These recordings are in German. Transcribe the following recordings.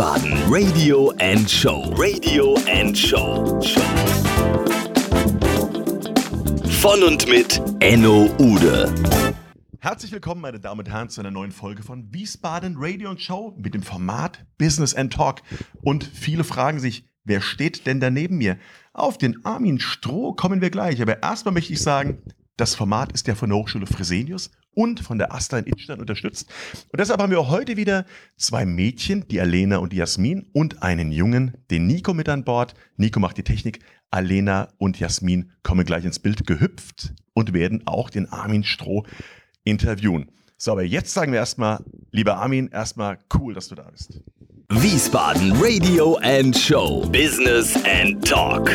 Wiesbaden Radio and Show. Radio and Show. Von und mit Enno Ude. Herzlich willkommen, meine Damen und Herren, zu einer neuen Folge von Wiesbaden Radio und Show mit dem Format Business and Talk. Und viele fragen sich, wer steht denn da neben mir? Auf den Armin Stroh kommen wir gleich. Aber erstmal möchte ich sagen, das Format ist ja von der Hochschule Fresenius und von der Asta in Innstadt unterstützt. Und deshalb haben wir heute wieder zwei Mädchen, die Alena und die Jasmin, und einen Jungen, den Nico mit an Bord. Nico macht die Technik. Alena und Jasmin kommen gleich ins Bild gehüpft und werden auch den Armin Stroh interviewen. So, aber jetzt sagen wir erstmal, lieber Armin, erstmal cool, dass du da bist. Wiesbaden Radio and Show. Business and Talk.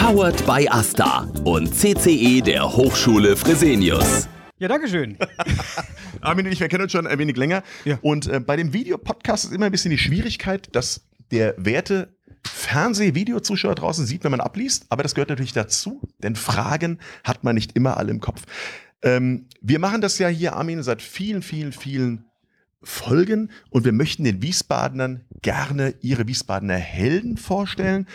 Powered by Asta und CCE der Hochschule Fresenius. Ja, danke schön. Armin und ich, wir kennen uns schon ein wenig länger. Ja. Und äh, bei dem Videopodcast ist immer ein bisschen die Schwierigkeit, dass der werte Fernseh-Videozuschauer draußen sieht, wenn man abliest. Aber das gehört natürlich dazu, denn Fragen hat man nicht immer alle im Kopf. Ähm, wir machen das ja hier, Armin, seit vielen, vielen, vielen Folgen und wir möchten den Wiesbadenern gerne ihre Wiesbadener Helden vorstellen.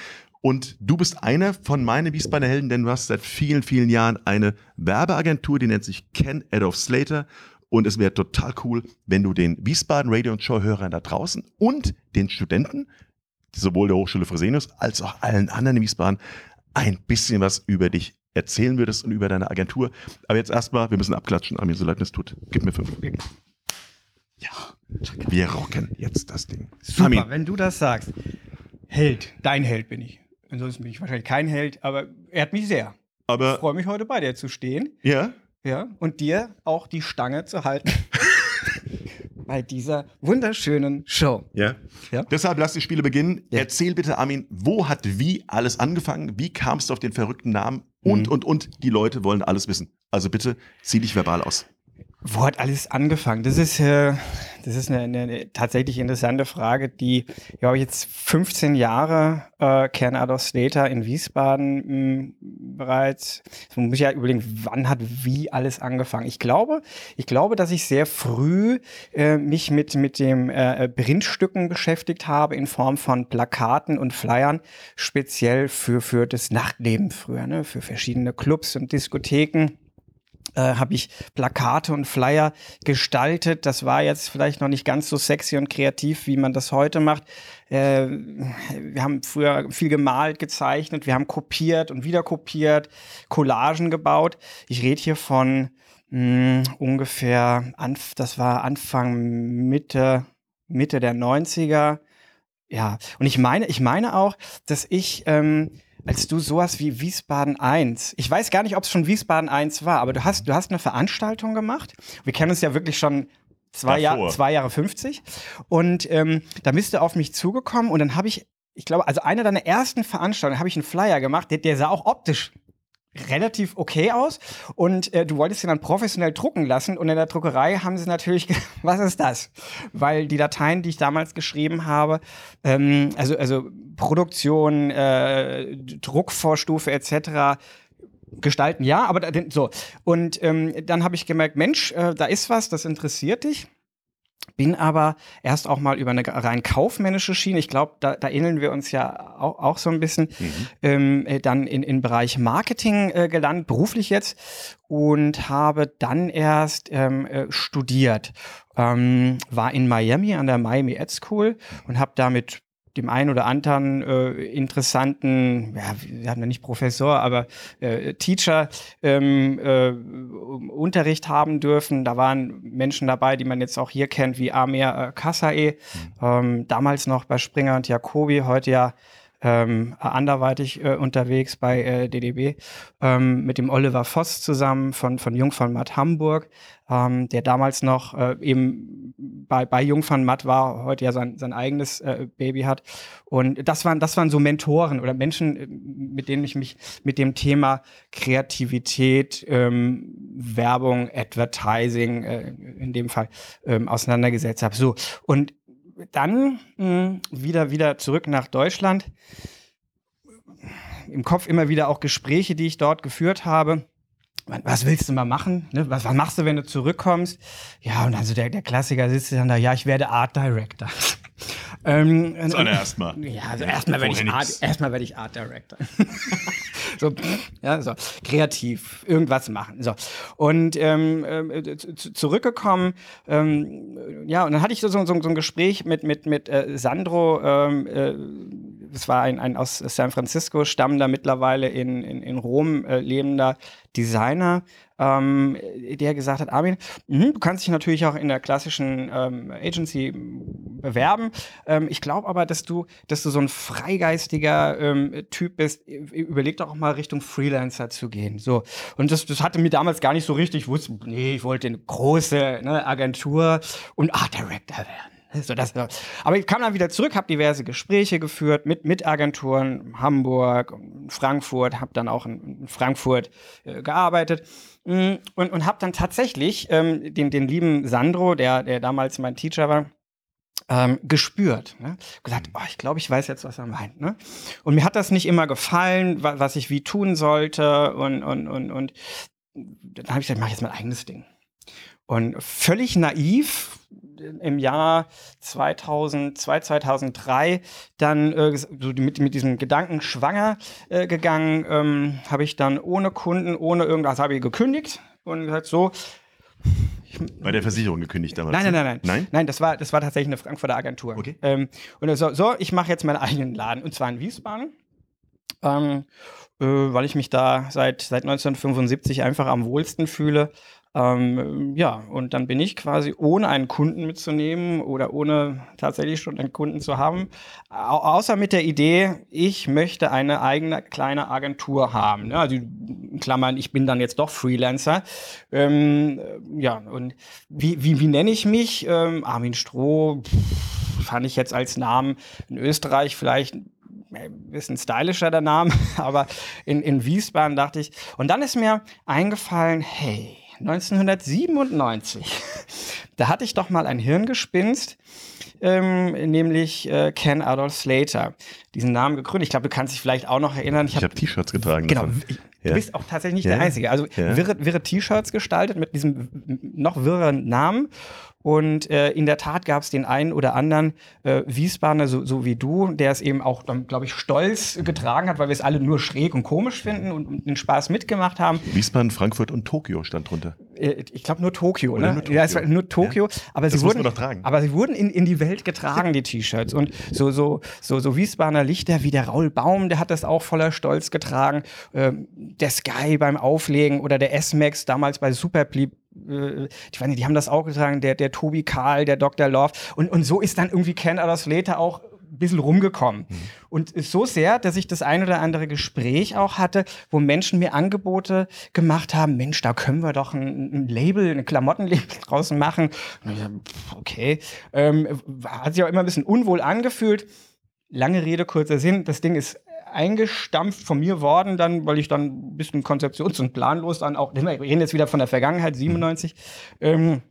Und du bist einer von meinen Wiesbadener Helden, denn du hast seit vielen, vielen Jahren eine Werbeagentur, die nennt sich Ken Adolf Slater. Und es wäre total cool, wenn du den Wiesbaden Radio und Show Hörern da draußen und den Studenten, sowohl der Hochschule Fresenius als auch allen anderen in Wiesbaden, ein bisschen was über dich erzählen würdest und über deine Agentur. Aber jetzt erstmal, wir müssen abklatschen, Armin, so leid es tut. Gib mir fünf. Ja, wir rocken jetzt das Ding. Super, Armin, wenn du das sagst. Held, dein Held bin ich. Ansonsten bin ich wahrscheinlich kein Held, aber er hat mich sehr. Ich aber freue mich heute bei dir zu stehen. ja, Ja, und dir auch die Stange zu halten. bei dieser wunderschönen Show. Ja. Ja. Deshalb lass die Spiele beginnen. Ja. Erzähl bitte, Armin, wo hat wie alles angefangen? Wie kamst du auf den verrückten Namen? Und, Mhm. und, und, die Leute wollen alles wissen. Also bitte, zieh dich verbal aus. Wo hat alles angefangen? Das ist, äh, das ist eine, eine, eine tatsächlich interessante Frage, die, ja, habe ich jetzt 15 Jahre äh, Kern Adolf Slater in Wiesbaden mh, bereits. Jetzt muss ich ja überlegen, wann hat wie alles angefangen? Ich glaube, ich glaube, dass ich sehr früh äh, mich mit, mit dem äh, Printstücken beschäftigt habe in Form von Plakaten und Flyern, speziell für, für das Nachtleben früher, ne? für verschiedene Clubs und Diskotheken äh, habe ich Plakate und Flyer gestaltet. Das war jetzt vielleicht noch nicht ganz so sexy und kreativ, wie man das heute macht. Äh, wir haben früher viel gemalt, gezeichnet, wir haben kopiert und wieder kopiert, Collagen gebaut. Ich rede hier von mh, ungefähr, anf das war Anfang, Mitte, Mitte der 90er. Ja, und ich meine, ich meine auch, dass ich ähm, als du sowas wie Wiesbaden 1, ich weiß gar nicht, ob es schon Wiesbaden 1 war, aber du hast, du hast eine Veranstaltung gemacht. Wir kennen uns ja wirklich schon zwei, Jahr, zwei Jahre 50. Und ähm, da bist du auf mich zugekommen und dann habe ich, ich glaube, also einer deiner ersten Veranstaltungen habe ich einen Flyer gemacht, der, der sah auch optisch relativ okay aus und äh, du wolltest ihn dann professionell drucken lassen und in der Druckerei haben sie natürlich, was ist das? Weil die Dateien, die ich damals geschrieben habe, ähm, also, also Produktion, äh, Druckvorstufe etc., gestalten ja, aber da, so. Und ähm, dann habe ich gemerkt, Mensch, äh, da ist was, das interessiert dich. Bin aber erst auch mal über eine rein kaufmännische Schiene, ich glaube, da, da ähneln wir uns ja auch, auch so ein bisschen, ähm, äh, dann in, in Bereich Marketing äh, gelandet, beruflich jetzt, und habe dann erst ähm, äh, studiert. Ähm, war in Miami an der Miami Ed School und habe damit dem einen oder anderen äh, interessanten, ja, wir haben ja nicht Professor, aber äh, Teacher ähm, äh, Unterricht haben dürfen. Da waren Menschen dabei, die man jetzt auch hier kennt, wie Amir äh, Kassae, ähm, damals noch bei Springer und Jacobi, heute ja ähm, anderweitig äh, unterwegs bei äh, DDB, ähm, mit dem Oliver Voss zusammen von, von Jungfernmatt Hamburg, ähm, der damals noch äh, eben bei, bei Jungfernmatt war, heute ja sein, sein eigenes äh, Baby hat. Und das waren, das waren so Mentoren oder Menschen, äh, mit denen ich mich mit dem Thema Kreativität, ähm, Werbung, Advertising äh, in dem Fall ähm, auseinandergesetzt habe. So, und dann mh, wieder, wieder zurück nach Deutschland. Im Kopf immer wieder auch Gespräche, die ich dort geführt habe. Was willst du mal machen? Ne? Was, was machst du, wenn du zurückkommst? Ja, und also der, der Klassiker sitzt dann da, ja, ich werde Art Director. Ähm, Zuallererst mal. Ja, also erstmal werde ich, Art, erstmal werde ich Art Director. so, ja, so, kreativ, irgendwas machen. So. Und ähm, äh, zu- zurückgekommen, ähm, ja, und dann hatte ich so, so, so ein Gespräch mit, mit, mit äh, Sandro, ähm, äh, das war ein, ein aus San Francisco stammender, mittlerweile in, in, in Rom äh, lebender Designer, ähm, der gesagt hat, Armin, mhm, du kannst dich natürlich auch in der klassischen ähm, Agency bewerben. Ähm, ich glaube aber, dass du, dass du so ein freigeistiger ähm, Typ bist. Überleg doch auch mal Richtung Freelancer zu gehen. So. Und das, das hatte mir damals gar nicht so richtig. Ich wusste, nee, ich wollte eine große ne, Agentur und Art Director werden. So, das, aber ich kam dann wieder zurück, habe diverse Gespräche geführt mit, mit Agenturen, Hamburg, Frankfurt, habe dann auch in, Frankfurt äh, gearbeitet Mm, und, und habe dann tatsächlich ähm, den, den lieben Sandro, der, der damals mein Teacher war, ähm, gespürt. Ne? Gesagt, oh, ich glaube, ich weiß jetzt, was er meint. Ne? Und mir hat das nicht immer gefallen, wa was ich wie tun sollte. Und, und, und, und dann habe ich gesagt, mach jetzt mein eigenes Ding. Und völlig naiv im Jahr 2002, 2003 dann äh, so mit, mit diesem Gedanken schwanger äh, gegangen, ähm, habe ich dann ohne Kunden, ohne irgendwas, habe ich gekündigt und gesagt, so, Bei der Versicherung gekündigt damals. Nein, nein, nein, nein. Nein? Nein, das war, das war tatsächlich eine Frankfurter Agentur. Okay. Ähm, und so, so, ich mache jetzt meinen eigenen Laden und zwar in Wiesbaden. Ähm, äh, weil ich mich da seit, seit 1975 einfach am wohlsten fühle. Ähm, ja, und dann bin ich quasi ohne einen Kunden mitzunehmen oder ohne tatsächlich schon einen Kunden zu haben, au außer mit der Idee, ich möchte eine eigene kleine Agentur haben. Ne? Also in Klammern, ich bin dann jetzt doch Freelancer. Ähm, äh, ja, und wie, wie, wie nenne ich mich? Ähm, Armin Stroh pff, fand ich jetzt als Namen in Österreich vielleicht ein bisschen stylischer der Name, aber in, in Wiesbaden dachte ich. Und dann ist mir eingefallen, hey, 1997, da hatte ich doch mal ein Hirngespinst, ähm, nämlich äh, Ken Adolf Slater. Diesen Namen gegründet. Ich glaube, du kannst dich vielleicht auch noch erinnern. Ich habe T-Shirts getragen. Genau. Ich. Du bist auch tatsächlich nicht der Einzige. Also wirre, wirre T-Shirts gestaltet mit diesem noch wirren Namen. Und äh, in der Tat gab es den einen oder anderen äh, Wiesbadener, so, so wie du, der es eben auch, glaube ich, stolz getragen hat, weil wir es alle nur schräg und komisch finden und den Spaß mitgemacht haben. Wiesbaden, Frankfurt und Tokio stand drunter. Äh, ich glaube nur Tokio, Oder ne? nur Tokio. Ja, es war nur Tokio. Aber Das sie muss wurden, aber sie wurden in, in die Welt getragen, die T-Shirts. Und so, so, so, so Wiesbadener Lichter wie der Raul Baum, der hat das auch voller Stolz getragen. Ähm, der Sky beim Auflegen oder der S-Max damals bei Superbleep. äh, Ich weiß nicht, die haben das auch getragen, der, der Tobi Karl, der Dr. Love. Und, und so ist dann irgendwie Ken Adams Later auch ein bisschen rumgekommen. Mhm. Und so sehr, dass ich das ein oder andere Gespräch auch hatte, wo Menschen mir Angebote gemacht haben, Mensch, da können wir doch ein, ein Label, ein Klamottenlabel draußen machen. Okay. Ähm, hat sich auch immer ein bisschen unwohl angefühlt. Lange Rede, kurzer Sinn, das Ding ist eingestampft von mir worden, dann, weil ich dann ein bisschen konzeptions- und planlos dann auch, wir reden jetzt wieder von der Vergangenheit, 97. Ähm,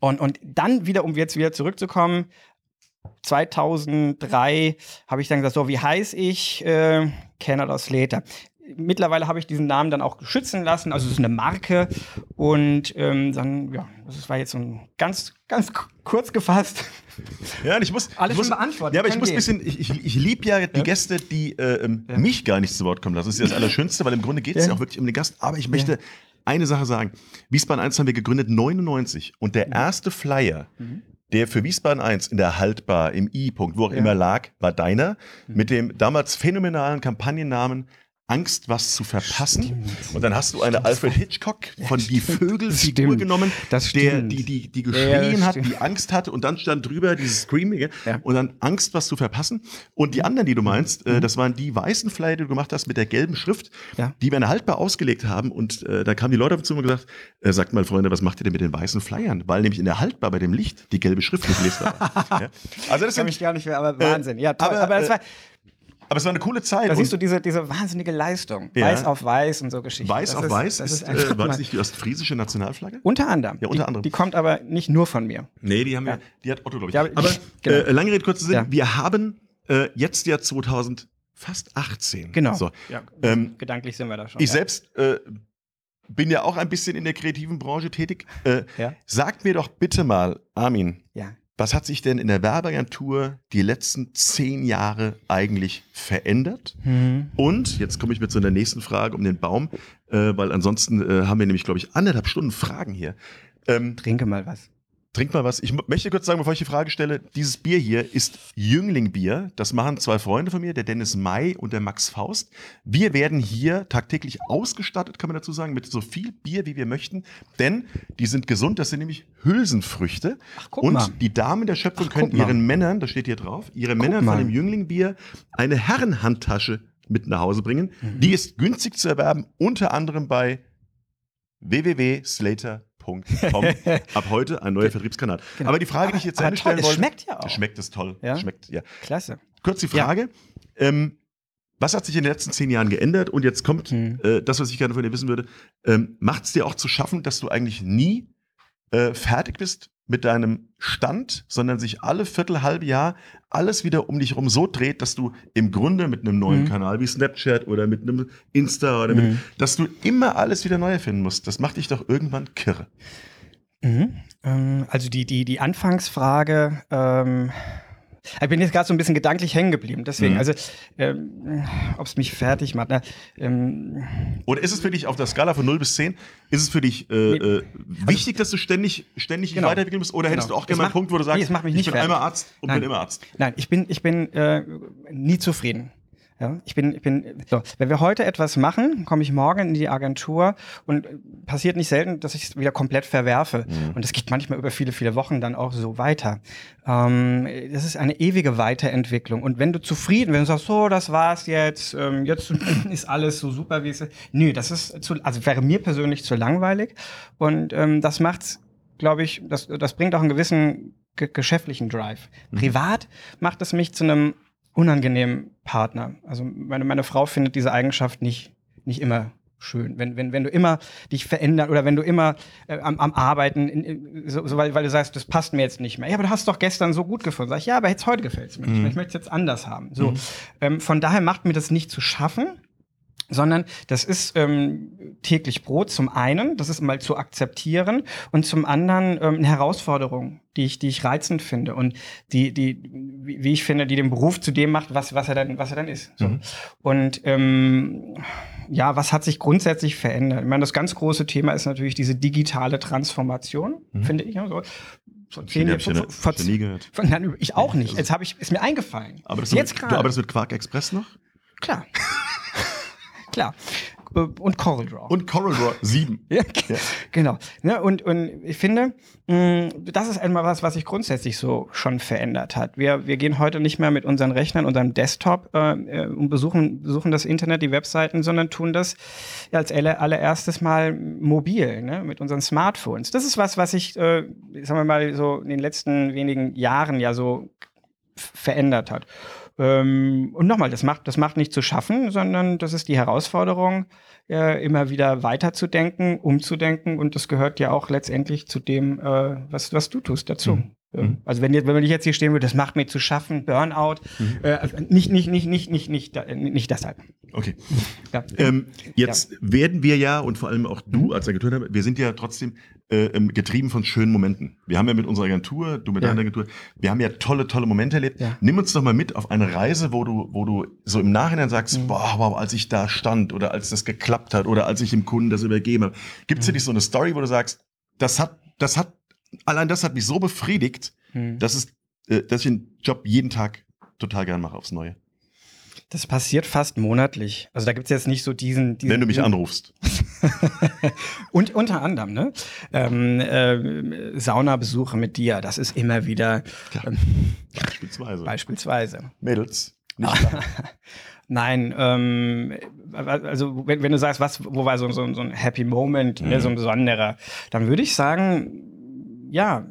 und, und dann wieder, um jetzt wieder zurückzukommen, 2003 habe ich dann gesagt, so, wie heiß ich? Äh, Canada Slater. Mittlerweile habe ich diesen Namen dann auch schützen lassen, also es ist eine Marke und ähm, dann, ja, das war jetzt so ein ganz, ganz kurz gefasst. Ja, und ich muss. Alles ich muss, schon beantwortet, Ja, aber ich muss ein bisschen. Ich, ich, ich liebe ja die Gäste, die äh, ähm, mich gar nicht zu Wort kommen lassen. Das ist ja das Allerschönste, weil im Grunde geht es ja. Ja. auch wirklich um den Gast. Aber ich möchte eine Sache sagen. Wiesbaden 1 haben wir gegründet 99 und Mhm. der erste Flyer. Der für Wiesbaden 1 in der Haltbar, im I-Punkt, wo auch Ja. immer lag, war deiner Mhm. mit dem damals phänomenalen Kampagnennamen Angst, was zu verpassen. Und dann hast du eine Alfred Hitchcock von Die Vögel-Figur Stimmt. genommen, Das der stimmt. die, die, die Ja, geschrien das hat, stimmt. die Angst hatte und dann stand drüber dieses Screaming Ja. und dann Angst, was zu verpassen. Und die anderen, die du meinst, äh, das waren die weißen Flyer, die du gemacht hast mit der gelben Schrift, Mhm. Ja. die wir haltbar ausgelegt haben. Und äh, da kamen die Leute auf uns zu und gesagt, äh, sagt mal, Freunde, was macht ihr denn mit den weißen Flyern? Weil nämlich in der haltbar bei dem Licht die gelbe Schrift nicht lesbar war. ja? Also das kann sind, gar nicht mehr, aber Wahnsinn. Ja, toll. aber, Aber, es äh, war, aber es war eine coole Zeit. da siehst du diese, diese wahnsinnige Leistung. Ja. Weiß auf weiß und so Geschichten. weiß Das auf ist, weiß Das ist, ist äh, war das nicht die ostfriesische Nationalflagge? Unter anderem. Ja, unter die, anderem. Die kommt aber nicht nur von mir. Nee, die haben Ja. wir, die hat Otto, glaube ich. Ja, aber- genau. äh, lange Rede, kurzer Sinn, Ja. wir haben äh, jetzt ja 2000 fast 18. Genau. So. Ja, Ähm, gedanklich sind wir da schon. Ich ja. selbst äh, bin ja auch ein bisschen in der kreativen Branche tätig. Äh, Ja. Sag mir doch bitte mal, Armin, Ja. Was hat sich denn in der Werbeagentur die letzten zehn Jahre eigentlich verändert? Mhm. Und jetzt komme ich mit so einer nächsten Frage um den Baum, äh, weil ansonsten äh, haben wir nämlich, glaube ich, anderthalb Stunden Fragen hier. Ähm, Trinke mal was. Trink mal was. Ich möchte kurz sagen, bevor ich die Frage stelle, dieses Bier hier ist Jünglingbier. Das machen zwei Freunde von mir, der Dennis May und der Max Faust. Wir werden hier tagtäglich ausgestattet, kann man dazu sagen, mit so viel Bier, wie wir möchten. Denn die sind gesund, das sind nämlich Hülsenfrüchte. Ach, guck und mal. die Damen der Schöpfung Ach, können guck mal. ihren Männern, das steht hier drauf, ihre Männern von dem Jünglingbier eine Herrenhandtasche mit nach Hause bringen. Mhm. Die ist günstig zu erwerben, unter anderem bei www.slater.com. Ab heute ein neuer Vertriebskanal. Genau. Aber die Frage, die ich jetzt Aber toll, stellen es wollte. schmeckt ja auch. Schmeckt es toll. Ja? Schmeckt, ja. Klasse. Kurz die Ja. Frage. Ähm, was hat sich in den letzten zehn Jahren geändert? Und jetzt kommt Hm. äh, das, was ich gerne von dir wissen würde. Ähm, Macht es dir auch zu schaffen, dass du eigentlich nie äh, fertig bist mit deinem Stand, sondern sich alle Viertel, halbe Jahr alles wieder um dich herum so dreht, dass du im Grunde mit einem neuen Mhm. Kanal wie Snapchat oder mit einem Insta oder mit, Mhm. dass du immer alles wieder neu erfinden musst. Das macht dich doch irgendwann kirre. Mhm. Ähm, also die, die, die Anfangsfrage, ähm, ich bin jetzt gerade so ein bisschen gedanklich hängen geblieben. Deswegen, Mhm. also ähm, ob es mich fertig macht. Ne? Ähm, Oder ist es für dich auf der Skala von 0 bis 10, ist es für dich äh, äh, wichtig, dass du ständig, ständig Genau. weiterentwickeln musst? Oder hättest Genau. du auch gerne mal einen macht- Punkt, wo du sagst, nee, macht ich bin fertig. einmal Arzt und Nein. bin immer Arzt? Nein, ich bin, ich bin äh, nie zufrieden. Ja, ich bin, ich bin, so, wenn wir heute etwas machen, komme ich morgen in die Agentur und äh, passiert nicht selten, dass ich es wieder komplett verwerfe. Mhm. Und das geht manchmal über viele, viele Wochen dann auch so weiter. Ähm, das ist eine ewige Weiterentwicklung. Und wenn du zufrieden, wenn du sagst, so, das war's jetzt, ähm, jetzt ist alles so super, wie es ist. Nö, das ist zu, also wäre mir persönlich zu langweilig. Und ähm, das macht's, glaube ich, das, das bringt auch einen gewissen ge geschäftlichen Drive. Privat macht es mich zu einem unangenehmen Partner. Also meine, meine Frau findet diese Eigenschaft nicht, nicht immer schön. Wenn, wenn, wenn du immer dich verändern oder wenn du immer äh, am, am Arbeiten, in, in, so, so, weil, weil du sagst, das passt mir jetzt nicht mehr. Ja, aber du hast doch gestern so gut gefunden. Sag ich, ja, aber jetzt heute gefällt es mir nicht mehr. Ich möchte es jetzt anders haben. So, ähm, von daher macht mir das nicht zu schaffen sondern das ist ähm, täglich Brot zum einen, das ist mal zu akzeptieren und zum anderen ähm, eine Herausforderung, die ich, die ich reizend finde und die, die, wie, ich finde, die den Beruf zu dem macht, was, was er dann, was er dann ist. So. Mhm. Und ähm, ja, was hat sich grundsätzlich verändert? Ich meine, das ganz große Thema ist natürlich diese digitale Transformation, finde ich. Ja, so. Zehn hab ich Jahren, ja- vor, vor, vor- nein, ich auch nicht. Also- Jetzt habe ich, ist mir eingefallen. Aber das jetzt mit, gerade. du arbeitest mit Quark Express noch? Klar. Klar. Und Coral Draw. Und Coral Draw 7. ja, Ja. Genau. Ne, und, und ich finde, mh, das ist einmal was, was sich grundsätzlich so schon verändert hat. Wir, wir gehen heute nicht mehr mit unseren Rechnern, unserem Desktop äh, äh, und besuchen, besuchen das Internet, die Webseiten, sondern tun das als aller, allererstes Mal mobil, ne, mit unseren Smartphones. Das ist was, was sich, äh, sagen wir mal, so in den letzten wenigen Jahren ja so verändert hat. Ähm, und nochmal, das macht, das macht nicht zu schaffen, sondern das ist die Herausforderung, äh, immer wieder weiterzudenken, umzudenken und das gehört ja auch letztendlich zu dem, äh, was, was du tust, dazu. Mhm. Ähm, Also wenn, jetzt- wenn ich jetzt hier stehen würde, das macht mir zu schaffen, Burnout, Mhm. äh, also nicht, nicht, nicht, nicht, nicht, nicht, da- nicht deshalb. Okay. Ja. Ähm, jetzt werden wir ja und vor allem auch du als Agentur, wir sind ja trotzdem äh, ähm, getrieben von schönen Momenten. Wir haben ja mit unserer Agentur, du mit Ja. deiner Agentur, wir haben ja tolle, tolle Momente erlebt. Ja. Nimm uns doch mal mit auf eine Reise, wo du, wo du so im Nachhinein sagst, Mhm. boah, wow, als ich da stand oder als das geklappt hat oder als ich dem Kunden das übergeben habe. Gibt es Mhm. dich so eine Story, wo du sagst, das hat, das hat, allein das hat mich so befriedigt, Hm. dass es, äh, dass ich den Job jeden Tag total gern mache aufs Neue. Das passiert fast monatlich. Also da gibt es jetzt nicht so diesen, diesen Wenn du mich anrufst. Und unter anderem, ne? Ähm, äh, Saunabesuche mit dir, das ist immer wieder ähm, Beispielsweise. beispielsweise. Mädels. Nein, ähm, also wenn, wenn du sagst, was, wo war so, so, so ein Happy Moment, ne, so ein besonderer, dann würde ich sagen, ja,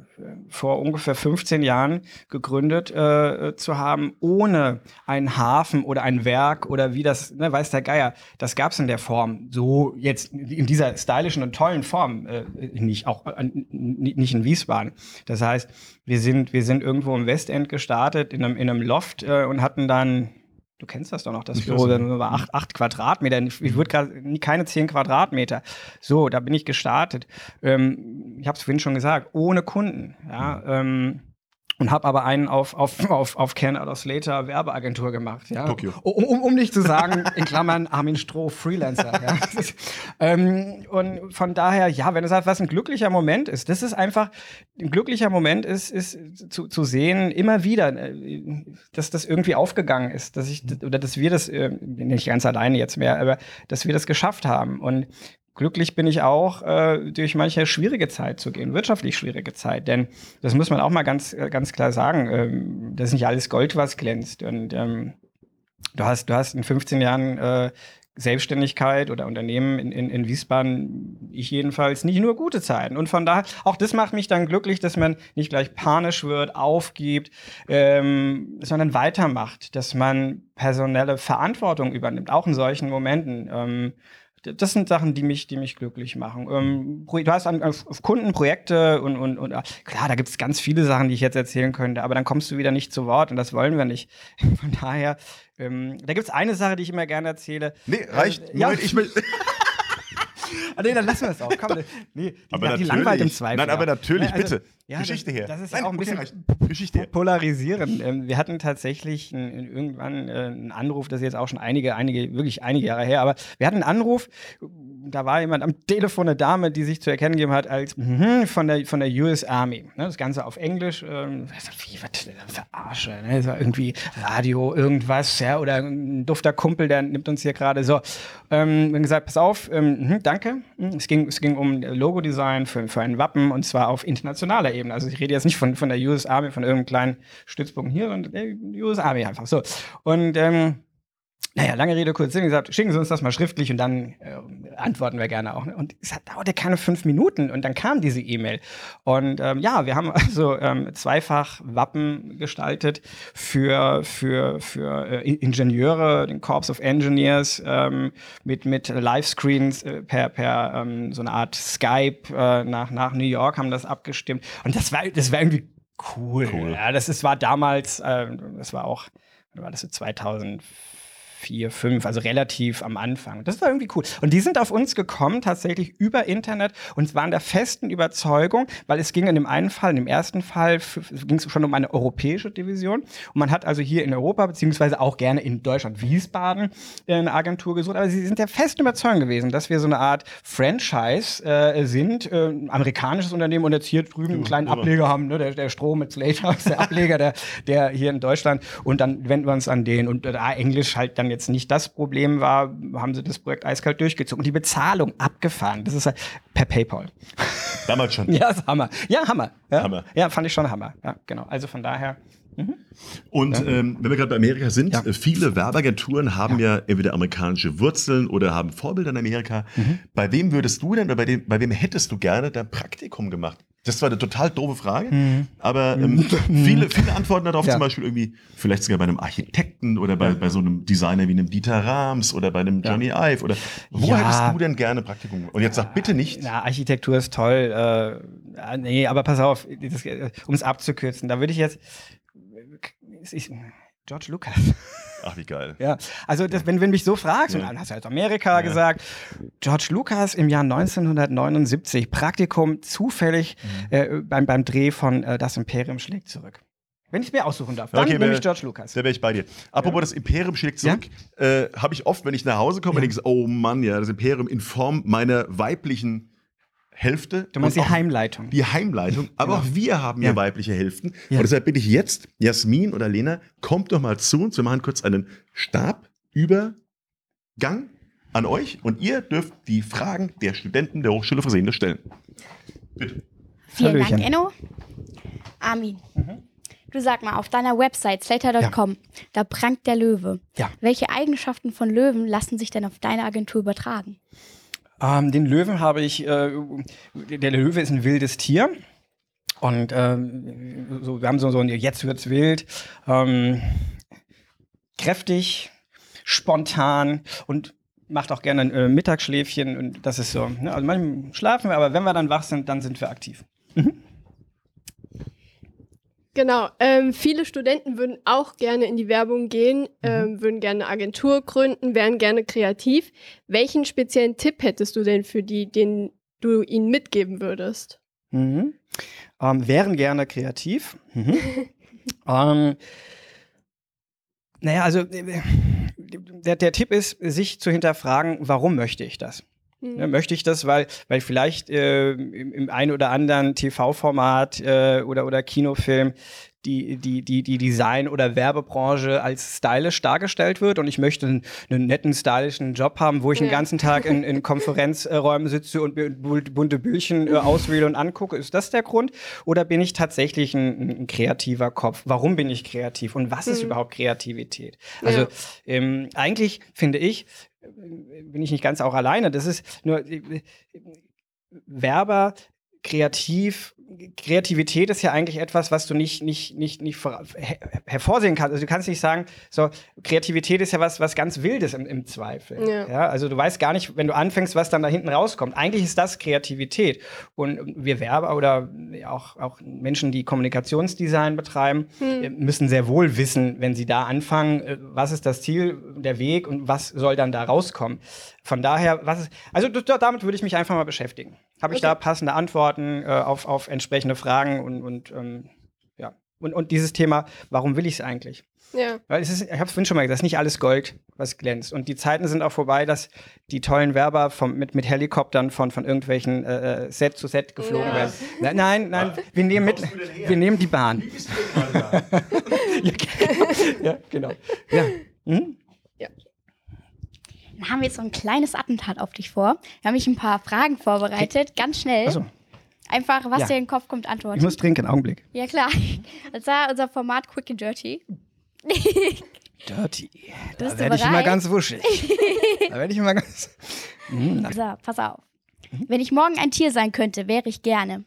vor ungefähr 15 Jahren gegründet äh, zu haben, ohne einen Hafen oder ein Werk oder wie das, ne, weiß der Geier, das gab es in der Form, so jetzt in dieser stylischen und tollen Form äh, nicht, auch äh, nicht in Wiesbaden. Das heißt, wir sind, wir sind irgendwo im Westend gestartet, in einem, in einem Loft äh, und hatten dann Du kennst das doch noch, das Ich Büro, dann war acht, acht Quadratmeter. Ich würde gerade nie- keine zehn Quadratmeter. So, da bin ich gestartet. Ähm, ich habe es vorhin schon gesagt, ohne Kunden. Ja, ähm, und habe aber einen auf, auf, auf, auf Ken Slater Werbeagentur gemacht. Ja? Tokio. Um, um, um nicht zu sagen, in Klammern Armin Stroh, Freelancer. ja? ähm, und von daher, ja, wenn du sagst, was ein glücklicher Moment ist, das ist einfach, ein glücklicher Moment ist, ist zu, zu sehen, immer wieder, äh, dass das irgendwie aufgegangen ist, dass ich, oder dass wir das, äh, nicht ganz alleine jetzt mehr, aber dass wir das geschafft haben. Und glücklich bin ich auch, äh, durch manche schwierige Zeit zu gehen, wirtschaftlich schwierige Zeit. Denn das muss man auch mal ganz, äh, ganz klar sagen, ähm, das ist nicht alles Gold, was glänzt. Und ähm, du, hast, du hast in 15 Jahren äh, Selbstständigkeit oder Unternehmen in, in, in Wiesbaden, ich jedenfalls, nicht nur gute Zeiten. Und von daher, auch das macht mich dann glücklich, dass man nicht gleich panisch wird, aufgibt, ähm, sondern weitermacht, dass man personelle Verantwortung übernimmt, auch in solchen Momenten. Ähm, das sind Sachen, die mich, die mich glücklich machen. Ähm, du hast an, auf, auf Kunden Projekte und, und, und klar, da gibt es ganz viele Sachen, die ich jetzt erzählen könnte, aber dann kommst du wieder nicht zu Wort und das wollen wir nicht. Von daher, ähm, da gibt es eine Sache, die ich immer gerne erzähle. Nee, reicht. Äh, ja. Moment, ich will. Ah, nee, dann lassen wir es auch. Komm, nee, die, aber die langweilt im Zweifel. Nein, aber natürlich, Ja, also, bitte. ja, Geschichte das, her. Das ist Nein, ja auch ein bisschen. Geschichte her. polarisieren. Ähm, wir hatten tatsächlich ein, ein, irgendwann äh, einen Anruf, das ist jetzt auch schon einige, einige, wirklich einige Jahre her, aber wir hatten einen Anruf, da war jemand am Telefon, eine Dame, die sich zu erkennen gegeben hat als mhm, von, der, von der US Army. Ne, das Ganze auf Englisch. Ähm, wie, was verarsche, ne? Das war irgendwie Radio, irgendwas, ja, oder ein dufter Kumpel, der nimmt uns hier gerade so. Ähm, gesagt, pass auf, ähm, mhm, danke. Es ging, es ging um Logodesign für, für ein Wappen und zwar auf internationaler Ebene. Also ich rede jetzt nicht von, von der US Army, von irgendeinem kleinen Stützpunkt hier, sondern der US Army einfach so. Und ähm, naja, lange Rede, kurz Sinn gesagt, schicken Sie uns das mal schriftlich und dann äh, antworten wir gerne auch. Ne? Und es hat, dauerte keine fünf Minuten und dann kam diese E-Mail. Und ähm, ja, wir haben also ähm, zweifach Wappen gestaltet für, für, für äh, Ingenieure, den Corps of Engineers, ähm, mit, mit Livescreens äh, per, per ähm, so eine Art Skype äh, nach, nach New York haben das abgestimmt. Und das war, das war irgendwie cool. Cool. Ja, das ist, war damals, äh, das war auch, war das so 2004? Vier, fünf, also relativ am Anfang. Das war irgendwie cool. Und die sind auf uns gekommen, tatsächlich über Internet und waren der festen Überzeugung, weil es ging in dem einen Fall, in dem ersten Fall ging es schon um eine europäische Division. Und man hat also hier in Europa, beziehungsweise auch gerne in Deutschland, Wiesbaden, äh, eine Agentur gesucht. Aber sie sind der festen Überzeugung gewesen, dass wir so eine Art Franchise äh, sind, äh, ein amerikanisches Unternehmen und jetzt hier drüben einen kleinen Ableger haben, ne? der, der Strom mit Slater ist der Ableger, der, der hier in Deutschland. Und dann wenden wir uns an den. Und da Englisch halt dann jetzt nicht das Problem war, haben sie das Projekt eiskalt durchgezogen. Und die Bezahlung abgefahren. Das ist halt per PayPal. Damals schon. Ja, Hammer. Ja, Hammer. Ja, Hammer. ja fand ich schon Hammer. Ja, genau. Also von daher. Und ähm, wenn wir gerade bei Amerika sind, Ja. äh, viele Werbeagenturen haben ja. entweder amerikanische Wurzeln oder haben Vorbilder in Amerika. Mhm. Bei wem würdest du denn oder bei, dem, bei wem hättest du gerne dein Praktikum gemacht? Das war eine total doofe Frage, aber ähm, viele, viele antworten darauf Mhm. Ja. zum Beispiel irgendwie, vielleicht sogar bei einem Architekten oder bei, bei so einem Designer wie einem Dieter Rams oder bei einem Johnny Ive oder wo Ja. hättest du denn gerne Praktikum gemacht? Und jetzt sag bitte nicht, Na, Architektur ist toll. Äh, ja, nee, aber pass auf, um es abzukürzen, da würde ich jetzt. Ich, George Lucas. ach wie geil. Ja, also das, wenn, wenn mich so fragst, und dann hast du halt Amerika gesagt, George Lucas im Jahr 1979, Praktikum zufällig Mhm. äh, beim, beim Dreh von äh, Das Imperium schlägt zurück. Wenn ich es mir aussuchen darf, dann Okay, nehme ich George Lucas. Da wäre ich bei dir. Apropos das Imperium schlägt zurück, äh, habe ich oft, wenn ich nach Hause komme, denke ich, so, oh Mann, ja, das Imperium in Form meiner weiblichen Hälfte. Du meinst Und die Heimleitung. Die Heimleitung. Aber auch wir haben hier Ja. weibliche Hälften. Ja. Und deshalb bitte ich jetzt, Jasmin oder Lena, kommt doch mal zu uns. Wir machen kurz einen Stabübergang an euch und ihr dürft die Fragen der Studenten der Hochschule für Sehende stellen. Bitte. Vielen Hallöchen. Dank, Enno. Armin, du sag mal, auf deiner Website slater.com, da prangt der Löwe. Ja. Welche Eigenschaften von Löwen lassen sich denn auf deine Agentur übertragen? Ähm, den Löwen habe ich, äh, der Löwe ist ein wildes Tier. Und ähm, so, wir haben so, so ein Jetzt wird's wild. Ähm, kräftig, spontan und macht auch gerne ein äh, Mittagsschläfchen. Und das ist so. Ne? Also manchmal schlafen wir, aber wenn wir dann wach sind, dann sind wir aktiv. Genau, ähm, viele Studenten würden auch gerne in die Werbung gehen, ähm, würden gerne eine Agentur gründen, wären gerne kreativ. Welchen speziellen Tipp hättest du denn für die, den du ihnen mitgeben würdest? Mhm. Ähm, wären gerne kreativ. Mhm. Ähm, naja, also äh, der, der Tipp ist, sich zu hinterfragen, warum möchte ich das? Hm. Ne, möchte ich das, weil, weil vielleicht äh, im, im einen oder anderen TV-Format äh, oder, oder Kinofilm die, die, die, die Design- oder Werbebranche als stylisch dargestellt wird und ich möchte einen, einen netten, stylischen Job haben, wo ich den Ja. ganzen Tag in, in Konferenzräumen sitze und bunte Bildchen äh, auswähle und angucke. Ist das der Grund? Oder bin ich tatsächlich ein, ein kreativer Kopf? Warum bin ich kreativ und was ist Mhm. überhaupt Kreativität? Also Ja. ähm, eigentlich finde ich, bin ich nicht ganz auch alleine. Das ist nur äh, Werber, kreativ. Kreativität ist ja eigentlich etwas, was du nicht, nicht, nicht, nicht vor- her hervorsehen kannst. Also du kannst nicht sagen, so, Kreativität ist ja was, was ganz Wildes im, im Zweifel. Ja. also du weißt gar nicht, wenn du anfängst, was dann da hinten rauskommt. Eigentlich ist das Kreativität. Und wir Werber oder auch, auch Menschen, die Kommunikationsdesign betreiben, äh, müssen sehr wohl wissen, wenn sie da anfangen, äh, was ist das Ziel, der Weg und was soll dann da rauskommen. Von daher, was ist, also damit würde ich mich einfach mal beschäftigen. Habe ich Okay. da passende Antworten äh, auf, auf entsprechende Fragen und, und ähm, ja. Und, und dieses Thema, warum will ich es eigentlich? Ja. Weil es ist, ich habe es vorhin schon mal gesagt, es ist nicht alles Gold, was glänzt. Und die Zeiten sind auch vorbei, dass die tollen Werber vom, mit, mit Helikoptern von, von irgendwelchen äh, äh, Set zu Set geflogen Ja. werden. Nein, nein, nein, wir nehmen mit, wir nehmen die Bahn. ja, ge- ja, genau. Ja. Mhm. Dann haben wir jetzt so ein kleines Attentat auf dich vor. Wir haben mich ein paar Fragen vorbereitet, ganz schnell. Achso, Einfach, was Ja. dir in den Kopf kommt, antworten. ich muss trinken, Augenblick. ja, klar. Das war unser Format Quick and Dirty. Dirty. Da werde ich immer ganz wuschig. da werde ich immer ganz. Mhm. So, pass auf. Wenn ich morgen ein Tier sein könnte, wäre ich gerne.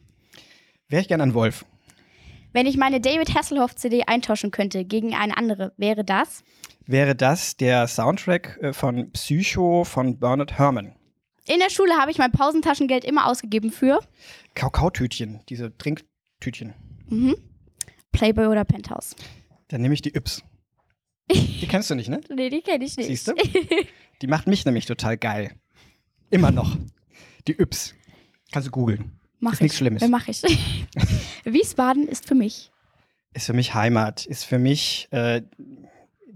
Wäre ich gern ein Wolf. Wenn ich meine David Hasselhoff CD eintauschen könnte gegen eine andere, wäre das? Wäre das der Soundtrack äh, von Psycho von Bernard Herrmann? In der Schule habe ich mein Pausentaschengeld immer ausgegeben für Kakaotütchen, diese Trinktütchen. mhm. Playboy oder Penthouse. Dann nehme ich die Yps. Die kennst du nicht, ne? Nee, die kenne ich nicht. Siehst du? Die macht mich nämlich total geil. Immer noch. Die Yps. Kannst du googeln. Mach Ist ich. nichts Schlimmes. Ja, mach ich. Wiesbaden ist für mich. Ist für mich Heimat. Ist für mich äh,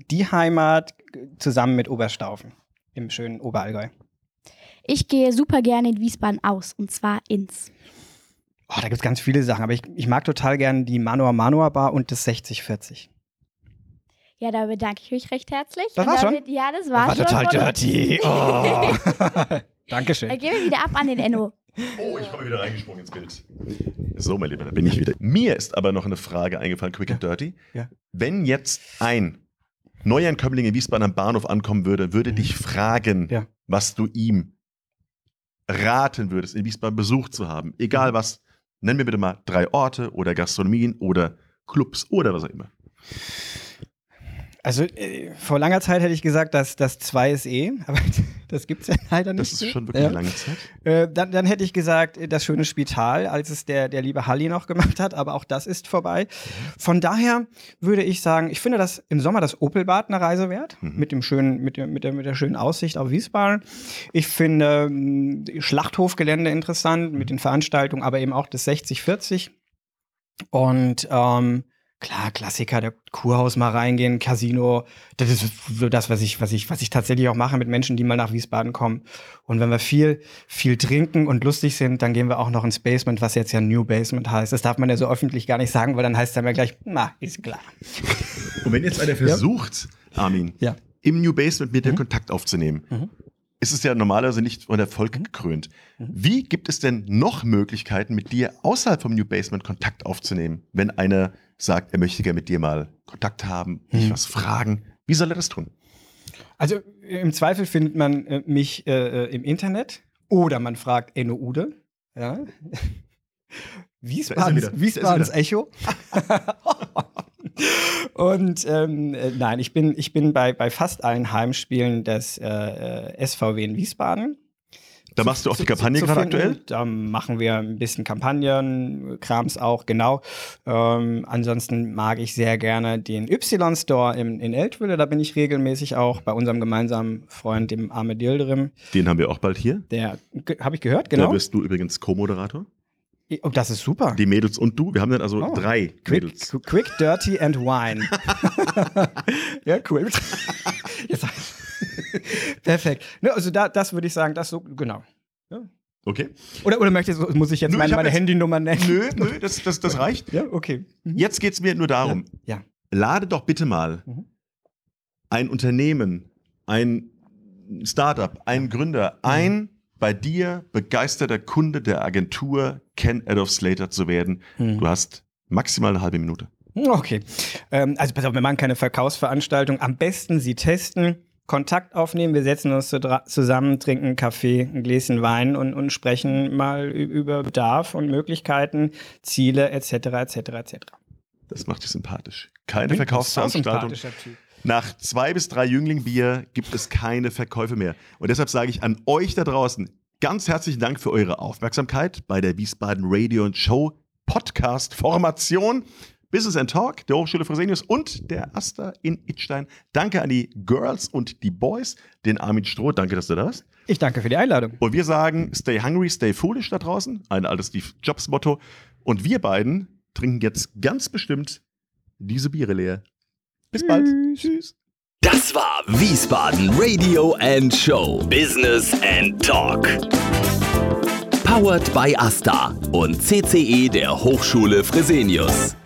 die Heimat zusammen mit Oberstaufen. Im schönen Oberallgäu. Ich gehe super gerne in Wiesbaden aus und zwar ins. Oh, da gibt es ganz viele Sachen, aber ich, ich mag total gern die Manor Manor Bar und das 6040. Ja, da bedanke ich mich recht herzlich. Das war's schon? Ja, das war, war schon. total dirty. Oh. Dann Dankeschön. gehen wir wieder ab an den Enno. Oh, ich komme wieder reingesprungen ins Bild. So, mein Lieber, da bin ich wieder. Mir ist aber noch eine Frage eingefallen, quick and dirty. Ja. Wenn jetzt ein Neuankömmling in Wiesbaden am Bahnhof ankommen würde, würde dich fragen, Mhm. Ja. was du ihm raten würdest, in Wiesbaden besucht zu haben. Mhm. Egal was. Nenn mir bitte mal drei Orte oder Gastronomien oder Clubs oder was auch immer. Also äh, vor langer Zeit hätte ich gesagt, dass das 2 ist eh, aber das gibt es ja leider nicht. Das ist schon wirklich Ja. lange Zeit. Äh, dann, dann hätte ich gesagt, äh, das schöne Spital, als es der, der liebe Halli noch gemacht hat, aber auch das ist vorbei. Von daher würde ich sagen, ich finde das im Sommer das Opelbad eine Reise wert, Mhm. mit, dem schönen, mit, der, mit, der, mit der schönen Aussicht auf Wiesbaden. Ich finde ähm, Schlachthofgelände interessant, mit den Veranstaltungen, aber eben auch das 60-40. Und ähm, klar, Klassiker, der Kurhaus mal reingehen, Casino, das ist so das, was ich, was ich, was ich tatsächlich auch mache mit Menschen, die mal nach Wiesbaden kommen. Und wenn wir viel, viel trinken und lustig sind, dann gehen wir auch noch ins Basement, was jetzt ja New Basement heißt. Das darf man ja so öffentlich gar nicht sagen, weil dann heißt es dann ja gleich, na, ist klar. Und wenn jetzt einer versucht, Armin, Ja. im New Basement mit dir Kontakt aufzunehmen, Mhm. Ist es ja normalerweise nicht von Erfolg gekrönt. Wie gibt es denn noch Möglichkeiten, mit dir außerhalb vom New Basement Kontakt aufzunehmen, wenn einer sagt, er möchte gerne mit dir mal Kontakt haben, dich Mhm. was fragen? Wie soll er das tun? Also äh, im Zweifel findet man äh, mich äh, äh, im Internet oder man fragt Enno Ude. Ja. Wiesbadens, Wiesbadens. Echo. Und ähm, äh, nein, ich bin, ich bin bei, bei fast allen Heimspielen des äh, äh, SVW in Wiesbaden. Da machst du auch die zu- Kampagne zu gerade finden. aktuell? Da machen wir ein bisschen Kampagnen, Krams auch, genau. Ähm, ansonsten mag ich sehr gerne den Y-Store in, in Eltville. Da bin ich regelmäßig auch bei unserem gemeinsamen Freund, dem Arme Dildrim. Den haben wir auch bald hier. Der, habe ich gehört, Da genau. wirst du übrigens Co-Moderator. Oh, das ist super. Die Mädels und du. Wir haben dann also Oh. drei Quick, Mädels. qu- quick, dirty and wine. ja, cool. Jetzt, perfekt. Ne, also da, das würde ich sagen, das so, genau. Okay. Oder, oder möchtest, muss ich jetzt Nö, meine, ich meine jetzt- Handynummer nennen? Nö, nö, das, das, das reicht. Ja, okay. Mhm. Jetzt geht es mir nur darum, Ja. lade doch bitte mal Mhm. ein Unternehmen, ein Startup, einen Gründer Mhm. ein, bei dir begeisterter Kunde der Agentur Ken Adolf Slater zu werden. Mhm. Du hast maximal eine halbe Minute. Okay. Ähm, also pass auf, wir machen keine Verkaufsveranstaltung. Am besten Sie testen, Kontakt aufnehmen, wir setzen uns zusammen, trinken einen Kaffee, ein Gläschen Wein und, und sprechen mal über Bedarf und Möglichkeiten, Ziele etc. etc. etc. Das macht dich sympathisch. Keine Bin- Verkaufsveranstaltung. sympathischer Typ. Nach zwei bis drei Jünglingbier gibt es keine Verkäufe mehr. Und deshalb sage ich an euch da draußen ganz herzlichen Dank für eure Aufmerksamkeit bei der Wiesbaden Radio und Show Podcast Formation. Business and Talk der Hochschule Fresenius und der Asta in Idstein. Danke an die Girls und die Boys, den Armin Stroh. Danke, dass du da warst. Ich danke für die Einladung. Und wir sagen, stay hungry, stay foolish da draußen. Ein altes Steve Jobs Motto. Und wir beiden trinken jetzt ganz bestimmt diese Biere leer. Bis bald. Tschüss. Das war Wiesbaden Radio and Show. Business and Talk. Powered by Asta und CCE der Hochschule Fresenius.